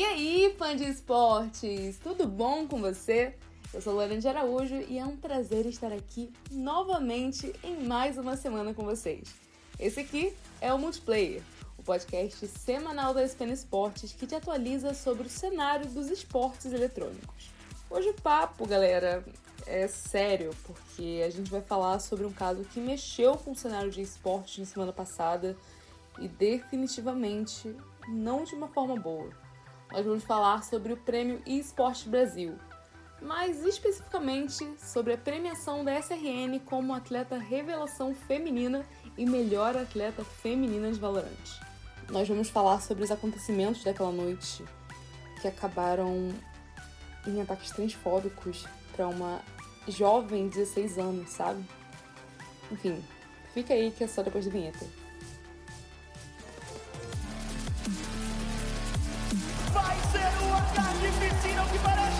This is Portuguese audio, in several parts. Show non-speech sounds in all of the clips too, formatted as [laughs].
E aí, fã de esportes, tudo bom com você? Eu sou Lorena de Araújo e é um prazer estar aqui novamente em mais uma semana com vocês. Esse aqui é o Multiplayer, o podcast semanal da SPN Esportes que te atualiza sobre o cenário dos esportes eletrônicos. Hoje o papo, galera, é sério, porque a gente vai falar sobre um caso que mexeu com o cenário de esportes na semana passada e definitivamente não de uma forma boa. Nós vamos falar sobre o prêmio eSport Brasil, mais especificamente sobre a premiação da SRN como atleta revelação feminina e melhor atleta feminina de Valorant. Nós vamos falar sobre os acontecimentos daquela noite que acabaram em ataques transfóbicos para uma jovem de 16 anos, sabe? Enfim, fica aí que é só depois da vinheta.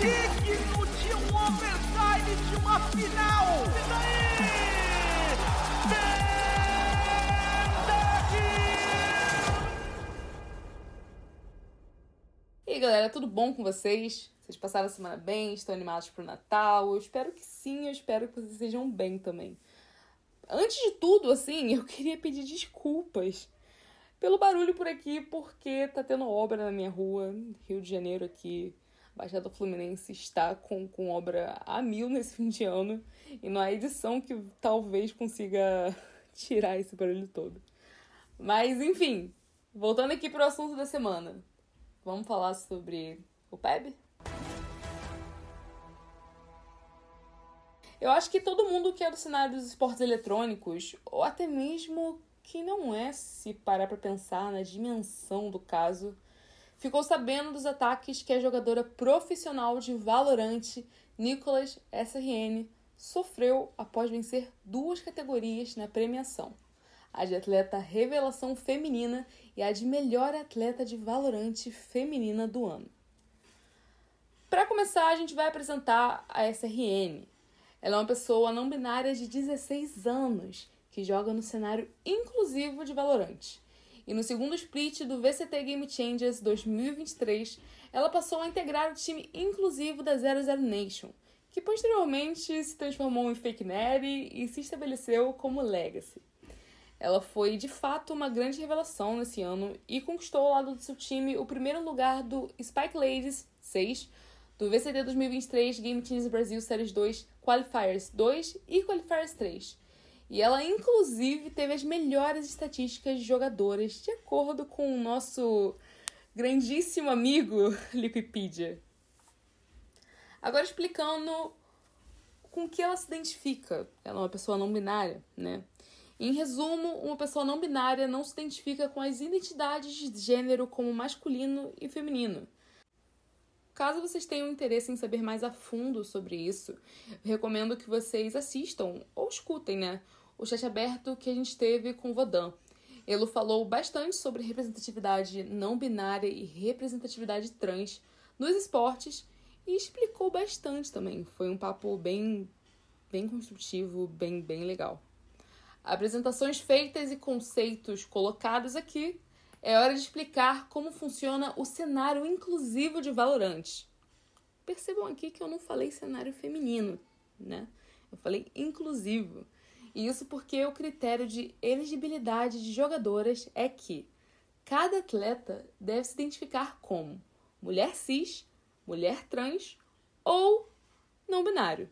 Digno de um overtime de uma final. E daí? E aí, galera, tudo bom com vocês? Vocês passaram a semana bem? Estão animados pro Natal? Eu espero que sim, eu espero que vocês sejam bem também. Antes de tudo, assim, eu queria pedir desculpas pelo barulho por aqui, porque tá tendo obra na minha rua, Rio de Janeiro aqui. Baixada Fluminense está com, com obra a mil nesse [laughs] fim de ano e não há edição que talvez consiga [laughs] tirar esse barulho todo. Mas enfim, voltando aqui pro assunto da semana. Vamos falar sobre o PEB? Eu acho que todo mundo que é do cenário dos esportes eletrônicos, ou até mesmo que não é, se parar para pensar na dimensão do caso, ficou sabendo dos ataques que a jogadora profissional de Valorant, Nicholas SRN, sofreu após vencer duas categorias na premiação: a de atleta revelação feminina e a de melhor atleta de Valorant feminina do ano. Para começar, a gente vai apresentar a SRN. Ela é uma pessoa não binária de 16 anos que joga no cenário inclusivo de Valorant. E no segundo split do VCT Game Changers 2023, ela passou a integrar o time inclusivo da 00 Nation, que posteriormente se transformou em Fake Neri e se estabeleceu como Legacy. Ela foi de fato uma grande revelação nesse ano e conquistou ao lado do seu time o primeiro lugar do Spike Ladies 6 do VCT 2023 Game Teams Brasil Series 2 Qualifiers 2 e Qualifiers 3. E ela, inclusive, teve as melhores estatísticas de jogadoras, de acordo com o nosso grandíssimo amigo [laughs] Liquipedia. Agora explicando com que ela se identifica. Ela é uma pessoa não binária, né? Em resumo, uma pessoa não binária não se identifica com as identidades de gênero como masculino e feminino Caso vocês tenham interesse em saber mais a fundo sobre isso, recomendo que vocês assistam ou escutem, né, o chat aberto que a gente teve com o Vodan. Ele falou bastante sobre representatividade não binária e representatividade trans nos esportes e explicou bastante também. Foi um papo bem bem construtivo, bem bem legal. Apresentações feitas e conceitos colocados aqui é hora de explicar como funciona o cenário inclusivo de Valorant. Percebam aqui que eu não falei cenário feminino, né? Eu falei inclusivo. E isso porque o critério de elegibilidade de jogadoras é que cada atleta deve se identificar como mulher cis, mulher trans ou não binário.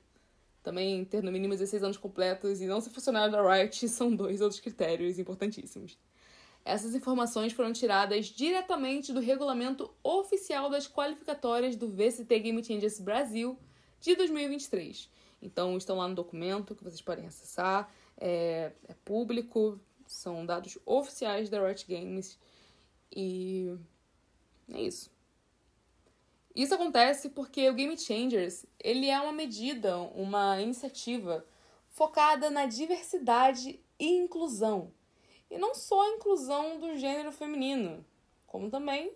Também ter no mínimo 16 anos completos e não ser funcionário da Riot [laughs] são dois outros critérios importantíssimos. Essas informações foram tiradas diretamente do regulamento oficial das qualificatórias do VCT Game Changers Brasil de 2023. Então, estão lá no documento que vocês podem acessar, é, é público, são dados oficiais da Riot Games e é isso. Isso acontece porque o Game Changers ele é uma medida, uma iniciativa focada na diversidade e inclusão e não só a inclusão do gênero feminino, como também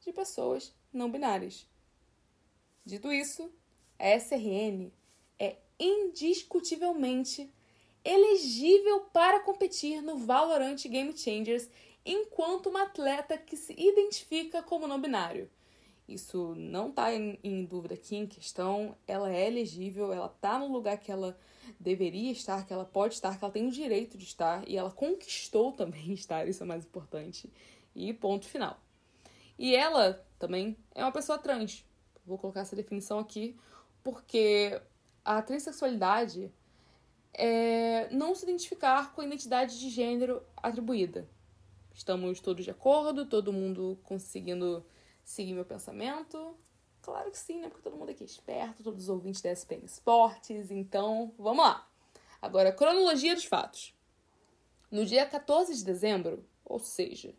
de pessoas não binárias. Dito isso, a SRN indiscutivelmente elegível para competir no Valorant Game Changers enquanto uma atleta que se identifica como não binário. Isso não está em, em, dúvida aqui em questão. Ela é elegível, ela está no lugar que ela deveria estar, que ela pode estar, que ela tem o direito de estar e ela conquistou também [laughs] estar, isso é mais importante. E ponto final. E ela também é uma pessoa trans. Vou colocar essa definição aqui porque a transexualidade é não se identificar com a identidade de gênero atribuída. Estamos todos de acordo, todo mundo conseguindo seguir meu pensamento? Claro que sim, né? Porque todo mundo aqui é esperto, todos os ouvintes da SPN Esportes, então vamos lá. Agora, cronologia dos fatos. No dia 14 de dezembro, ou seja,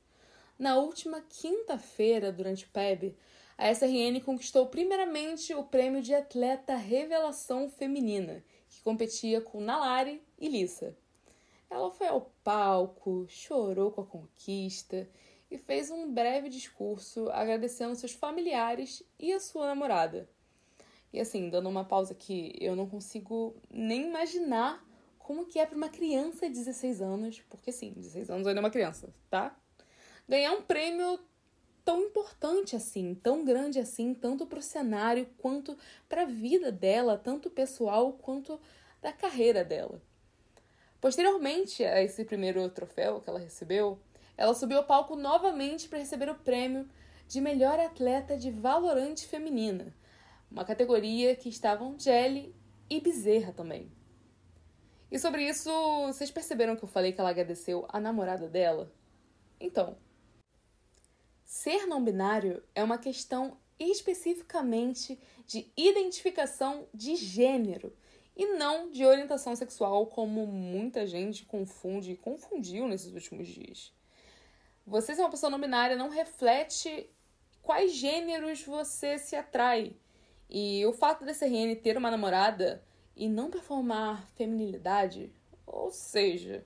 na última quinta-feira durante o PEB, a SRN conquistou primeiramente o prêmio de atleta revelação feminina, que competia com Nalari e Lissa. Ela foi ao palco, chorou com a conquista e fez um breve discurso agradecendo seus familiares e a sua namorada. E assim, dando uma pausa aqui, eu não consigo nem imaginar como que é para uma criança de 16 anos, porque sim, 16 anos ainda é uma criança, tá? Ganhar um prêmio tão importante assim, tão grande assim, tanto para o cenário quanto para a vida dela, tanto pessoal quanto da carreira dela. Posteriormente a esse primeiro troféu que ela recebeu, ela subiu ao palco novamente para receber o prêmio de melhor atleta de valorante feminina, uma categoria que estavam Jelly e Bezerra também. E sobre isso, vocês perceberam que eu falei que ela agradeceu a namorada dela? Então, ser não binário é uma questão especificamente de identificação de gênero e não de orientação sexual, como muita gente confunde e confundiu nesses últimos dias. Você ser uma pessoa não binária não reflete quais gêneros você se atrai. E o fato da SRN ter uma namorada e não performar feminilidade, ou seja,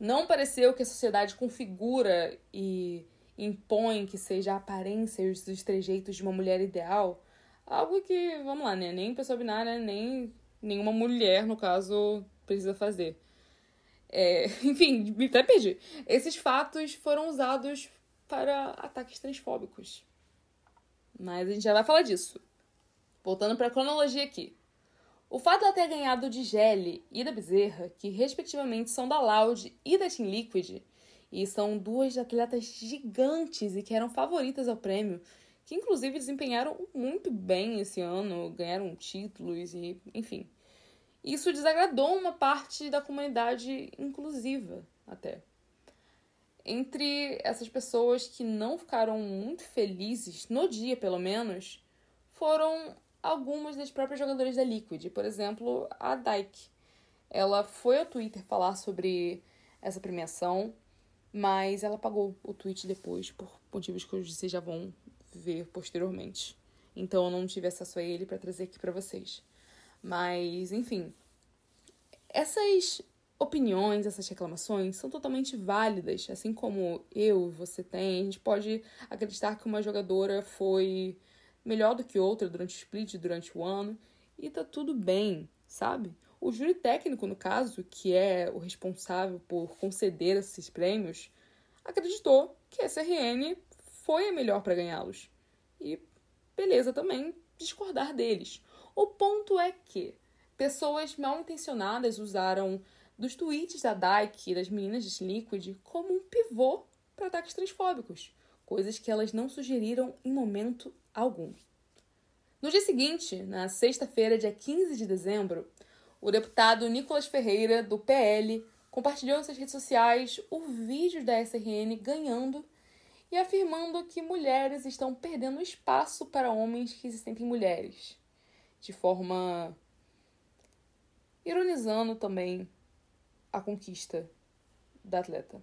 não parecer o que a sociedade configura e impõe que seja a aparência e os trejeitos de uma mulher ideal, algo que, vamos lá, né, nem pessoa binária, nem nenhuma mulher, no caso, precisa fazer. É, [laughs] enfim, me até perdi. Esses fatos foram usados para ataques transfóbicos. Mas a gente já vai falar disso. Voltando para a cronologia aqui. O fato de ela ter ganhado de Gelli e da Bezerra, que respectivamente são da Loud e da Team Liquid, e são duas atletas gigantes e que eram favoritas ao prêmio, que inclusive desempenharam muito bem esse ano, ganharam títulos e, enfim. Isso desagradou uma parte da comunidade inclusiva, até. Entre essas pessoas que não ficaram muito felizes, no dia pelo menos, foram algumas das próprias jogadoras da Liquid. Por exemplo, a Dyke. Ela foi ao Twitter falar sobre essa premiação, mas ela apagou o tweet depois, por motivos que vocês já vão ver posteriormente. Então eu não tive acesso a ele para trazer aqui para vocês. Mas, enfim, essas opiniões, essas reclamações são totalmente válidas, assim como eu você tem. A gente pode acreditar que uma jogadora foi melhor do que outra durante o split, durante o ano, e tá tudo bem, sabe? O júri técnico, no caso, que é o responsável por conceder esses prêmios, acreditou que a SRN foi a melhor para ganhá-los. E beleza também discordar deles. O ponto é que pessoas mal intencionadas usaram dos tweets da Dyke e das meninas de Liquid como um pivô para ataques transfóbicos, coisas que elas não sugeriram em momento algum. No dia seguinte, na sexta-feira, dia 15 de dezembro, o deputado Nicolas Ferreira, do PL, compartilhou em suas redes sociais o vídeo da SRN ganhando e afirmando que mulheres estão perdendo espaço para homens que se sentem mulheres, de forma ironizando também a conquista da atleta.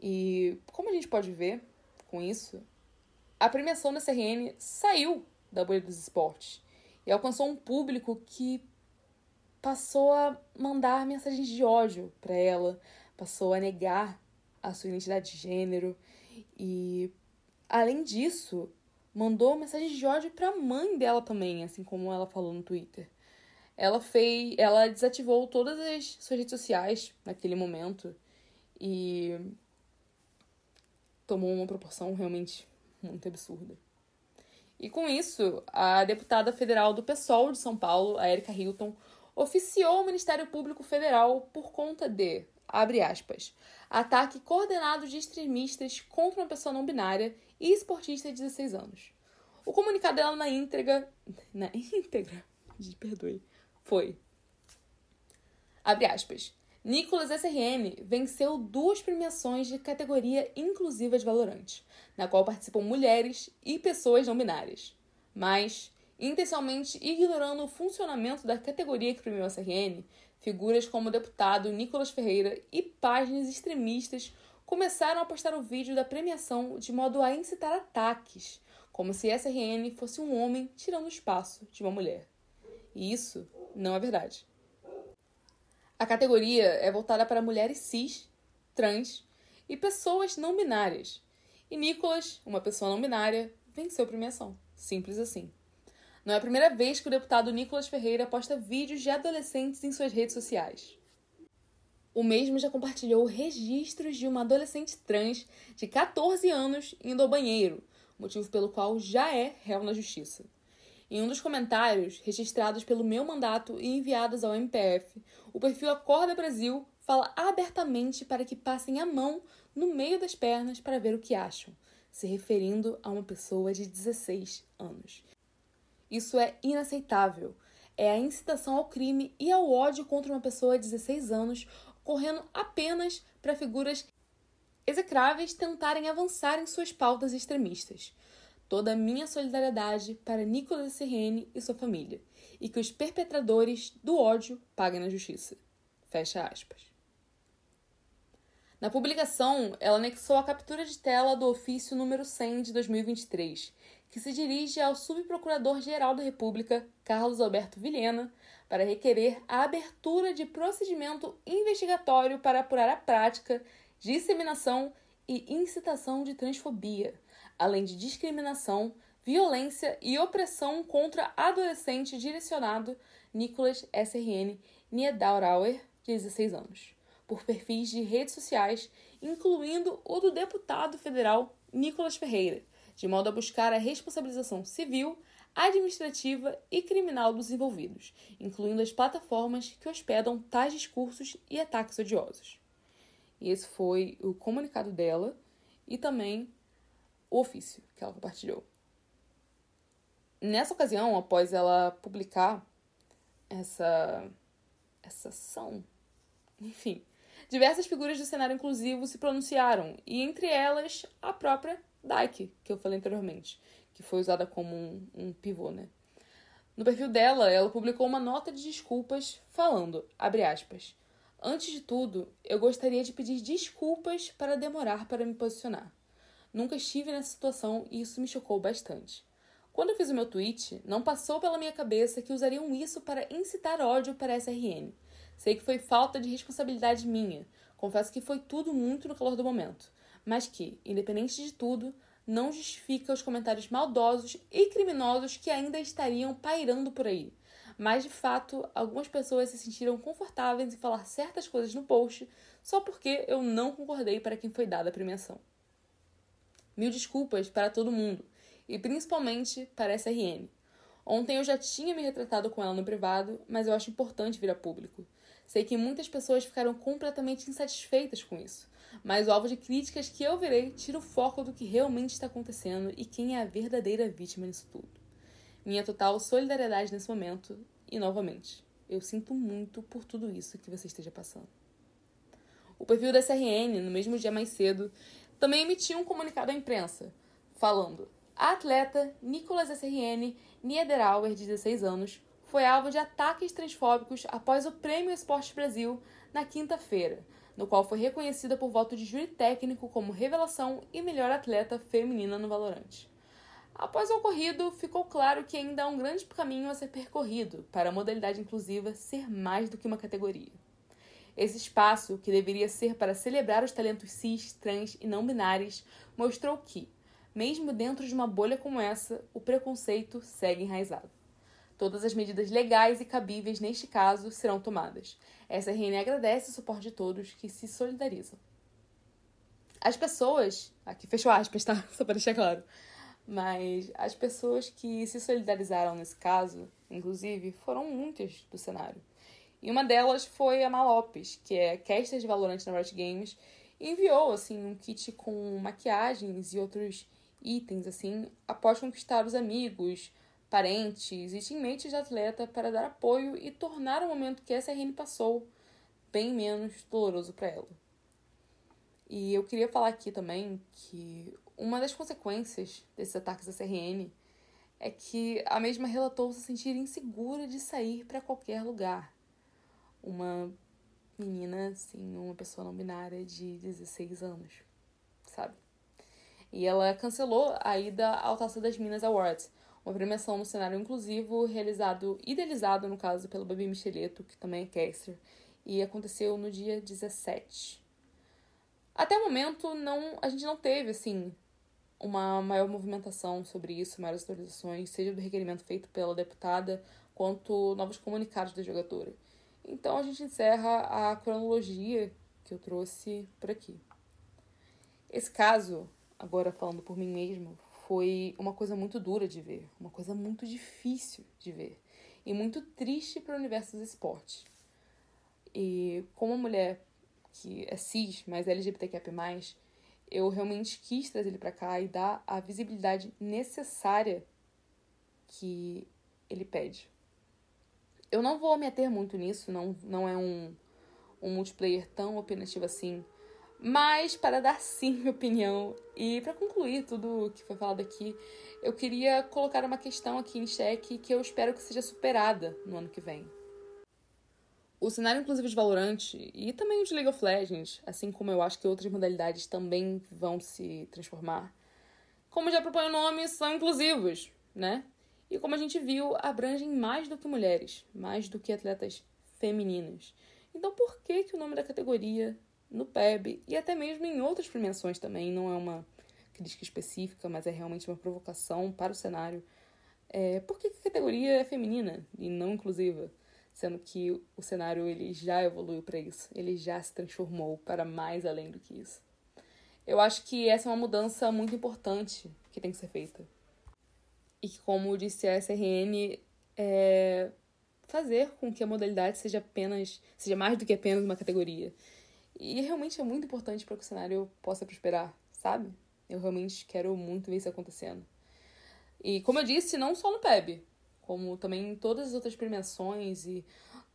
E como a gente pode ver com isso, a premiação da CRN saiu da bolha dos esportes e alcançou um público que passou a mandar mensagens de ódio para ela, passou a negar a sua identidade de gênero e além disso, mandou mensagens de ódio para a mãe dela também, assim como ela falou no Twitter ela fez, ela desativou todas as suas redes sociais naquele momento e tomou uma proporção realmente muito absurda. E com isso, a deputada federal do PSOL de São Paulo, a Erika Hilton, oficiou o Ministério Público Federal por conta de, abre aspas, ataque coordenado de extremistas contra uma pessoa não binária e esportista de 16 anos. O comunicado dela na íntegra. Na [laughs] íntegra? Me perdoe. Foi. Abre aspas. Nicolas SRN venceu duas premiações de categoria inclusiva de na qual participam mulheres e pessoas não binárias. Mas, intencionalmente ignorando o funcionamento da categoria que premiou a SRN, figuras como o deputado Nicolas Ferreira e páginas extremistas começaram a postar o vídeo da premiação de modo a incitar ataques, como se SRN fosse um homem tirando o espaço de uma mulher. E isso não é verdade. A categoria é voltada para mulheres cis, trans e pessoas não binárias. E Nicolas, uma pessoa não binária, venceu a premiação. Simples assim. Não é a primeira vez que o deputado Nicolas Ferreira posta vídeos de adolescentes em suas redes sociais. O mesmo já compartilhou registros de uma adolescente trans de 14 anos indo ao banheiro, motivo pelo qual já é réu na justiça. Em um dos comentários, registrados pelo meu mandato e enviados ao MPF, o perfil Acorda Brasil fala abertamente para que passem a mão no meio das pernas para ver o que acham, se referindo a uma pessoa de 16 anos. Isso é inaceitável. É a incitação ao crime e ao ódio contra uma pessoa de 16 anos, ocorrendo apenas para figuras execráveis tentarem avançar em suas pautas extremistas toda a minha solidariedade para Nicolas Sirrene e sua família, e que os perpetradores do ódio paguem na justiça. Fecha aspas. Na publicação, ela anexou a captura de tela do ofício número 100 de 2023, que se dirige ao subprocurador-geral da República, Carlos Alberto Vilhena, para requerer a abertura de procedimento investigatório para apurar a prática, disseminação e incitação de transfobia, além de discriminação, violência e opressão contra adolescente direcionado Nicholas SRN Niederauer, de 16 anos, por perfis de redes sociais, incluindo o do deputado federal Nicolas Ferreira, de modo a buscar a responsabilização civil, administrativa e criminal dos envolvidos, incluindo as plataformas que hospedam tais discursos e ataques odiosos. E esse foi o comunicado dela e também o ofício que ela compartilhou. Nessa ocasião, após ela publicar essa, essa ação, enfim, diversas figuras do cenário inclusivo se pronunciaram, e entre elas a própria Dyke, que eu falei anteriormente, que foi usada como um, um pivô, né? No perfil dela, ela publicou uma nota de desculpas falando, abre aspas, Antes de tudo, eu gostaria de pedir desculpas para demorar para me posicionar. Nunca estive nessa situação e isso me chocou bastante. Quando eu fiz o meu tweet, não passou pela minha cabeça que usariam isso para incitar ódio para a SRN. Sei que foi falta de responsabilidade minha, confesso que foi tudo muito no calor do momento, mas que, independente de tudo, não justifica os comentários maldosos e criminosos que ainda estariam pairando por aí. Mas de fato, algumas pessoas se sentiram confortáveis em falar certas coisas no post só porque eu não concordei para quem foi dada a premiação. Mil desculpas para todo mundo, e principalmente para a SRN. Ontem eu já tinha me retratado com ela no privado, mas eu acho importante vir a público. Sei que muitas pessoas ficaram completamente insatisfeitas com isso, mas o alvo de críticas que eu virei tira o foco do que realmente está acontecendo e quem é a verdadeira vítima nisso tudo. Minha total solidariedade nesse momento e, novamente, eu sinto muito por tudo isso que você esteja passando. O perfil da SRN, no mesmo dia mais cedo, também emitiu um comunicado à imprensa, falando: a atleta Nicolas SRN Niederauer, de 16 anos, foi alvo de ataques transfóbicos após o Prêmio Esporte Brasil na quinta-feira, no qual foi reconhecida por voto de júri técnico como revelação e melhor atleta feminina no Valorante. Após o ocorrido, ficou claro que ainda há um grande caminho a ser percorrido para a modalidade inclusiva ser mais do que uma categoria. Esse espaço, que deveria ser para celebrar os talentos cis, trans e não binários, mostrou que, mesmo dentro de uma bolha como essa, o preconceito segue enraizado. Todas as medidas legais e cabíveis neste caso serão tomadas. Essa RN agradece o suporte de todos que se solidarizam. As pessoas, aqui fechou aspas, tá? [laughs] Só para deixar claro. Mas as pessoas que se solidarizaram nesse caso, inclusive, foram muitas do cenário. E uma delas foi a Malopes, que é caster de Valorant na Riot Games, e enviou assim um kit com maquiagens e outros itens assim após conquistar os amigos, parentes e teammates de atleta para dar apoio e tornar o momento que a SRN passou bem menos doloroso para ela. E eu queria falar aqui também que uma das consequências desses ataques da CRN é que a mesma relatou se sentir insegura de sair para qualquer lugar. Uma menina, assim, uma pessoa não binária de 16 anos, sabe? E ela cancelou a ida ao Taça das Minas Awards, uma premiação no cenário inclusivo realizado, idealizado no caso pelo Babi Micheleto, que também é caster, e aconteceu no dia 17. Até o momento, não, a gente não teve, assim, uma maior movimentação sobre isso, maiores atualizações, seja do requerimento feito pela deputada, quanto novos comunicados da jogadora. Então a gente encerra a cronologia que eu trouxe por aqui. Esse caso, agora falando por mim mesmo, foi uma coisa muito dura de ver, uma coisa muito difícil de ver e muito triste para o universo dos esportes. E como mulher que é cis, mas LGBTQIA+, eu realmente quis trazer ele para cá e dar a visibilidade necessária que ele pede. Eu não vou me ater muito nisso, não, não é um, um multiplayer tão opinativo assim, mas para dar sim minha opinião e para concluir tudo que foi falado aqui, eu queria colocar uma questão aqui em xeque que eu espero que seja superada no ano que vem. O cenário inclusive de Valorant e também o de League of Legends, assim como eu acho que outras modalidades também vão se transformar, como já propõe o nome, são inclusivos, né? E como a gente viu, abrangem mais do que mulheres, mais do que atletas femininas. Então por que, que o nome da categoria no PEB e até mesmo em outras premiações também, não é uma crítica específica, mas é realmente uma provocação para o cenário. É, por que, a categoria é feminina e não inclusiva? sendo que o cenário ele já evoluiu para isso, ele já se transformou para mais além do que isso. Eu acho que essa é uma mudança muito importante que tem que ser feita. E que, como disse a SRN, é fazer com que a modalidade seja apenas, seja mais do que apenas uma categoria. E realmente é muito importante para que o cenário possa prosperar, sabe? Eu realmente quero muito ver isso acontecendo. E como eu disse, não só no PEB, como também todas as outras premiações e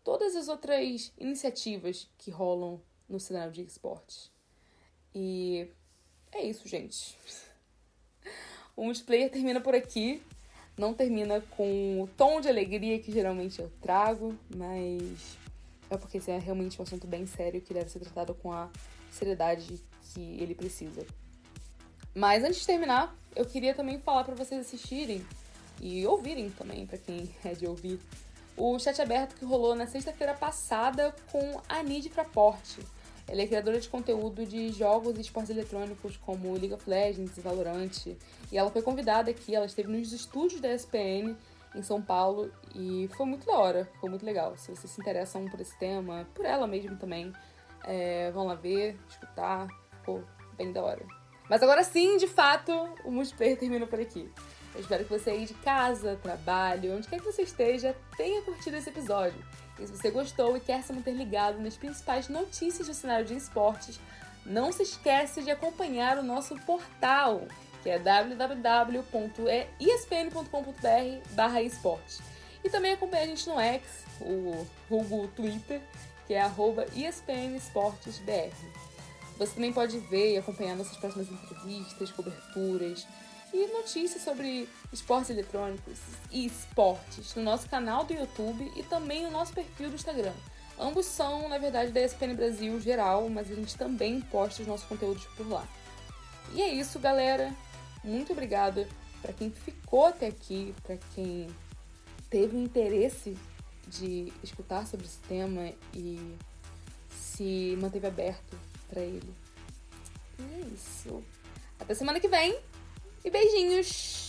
todas as outras iniciativas que rolam no cenário de esportes. E é isso, gente. [laughs] O multiplayer termina por aqui. Não termina com o tom de alegria que geralmente eu trago, mas é porque esse é realmente um assunto bem sério que deve ser tratado com a seriedade que ele precisa. Mas antes de terminar, eu queria também falar para vocês assistirem e ouvirem também, para quem [laughs] é de ouvir, o chat aberto que rolou na sexta-feira passada com a Nid Fraporte. Ela é criadora de conteúdo de jogos e esportes eletrônicos como League of Legends e Valorant. E ela foi convidada aqui, ela esteve nos estúdios da SPN em São Paulo e foi muito da hora, foi muito legal. Se vocês se interessam por esse tema, por ela mesmo também, é, vão lá ver, escutar, ficou bem da hora. Mas agora sim, de fato, o multiplayer termina por aqui. Eu espero que você aí de casa, trabalho, onde quer que você esteja, tenha curtido esse episódio. E se você gostou e quer se manter ligado nas principais notícias do cenário de esportes, não se esqueça de acompanhar o nosso portal, que é www.espn.com.br esportes. E também acompanhe a gente no X, o Google Twitter, que é arroba ESPNEsportesBR. Você também pode ver e acompanhar nossas próximas entrevistas, coberturas, e notícias sobre esportes eletrônicos e esportes no nosso canal do YouTube e também no nosso perfil do Instagram. Ambos são, na verdade, da ESPN Brasil geral, mas a gente também posta os nossos conteúdos por lá. E é isso, galera. Muito obrigada para quem ficou até aqui, para quem teve o interesse de escutar sobre esse tema e se manteve aberto para ele. E é isso. Até semana que vem! E beijinhos!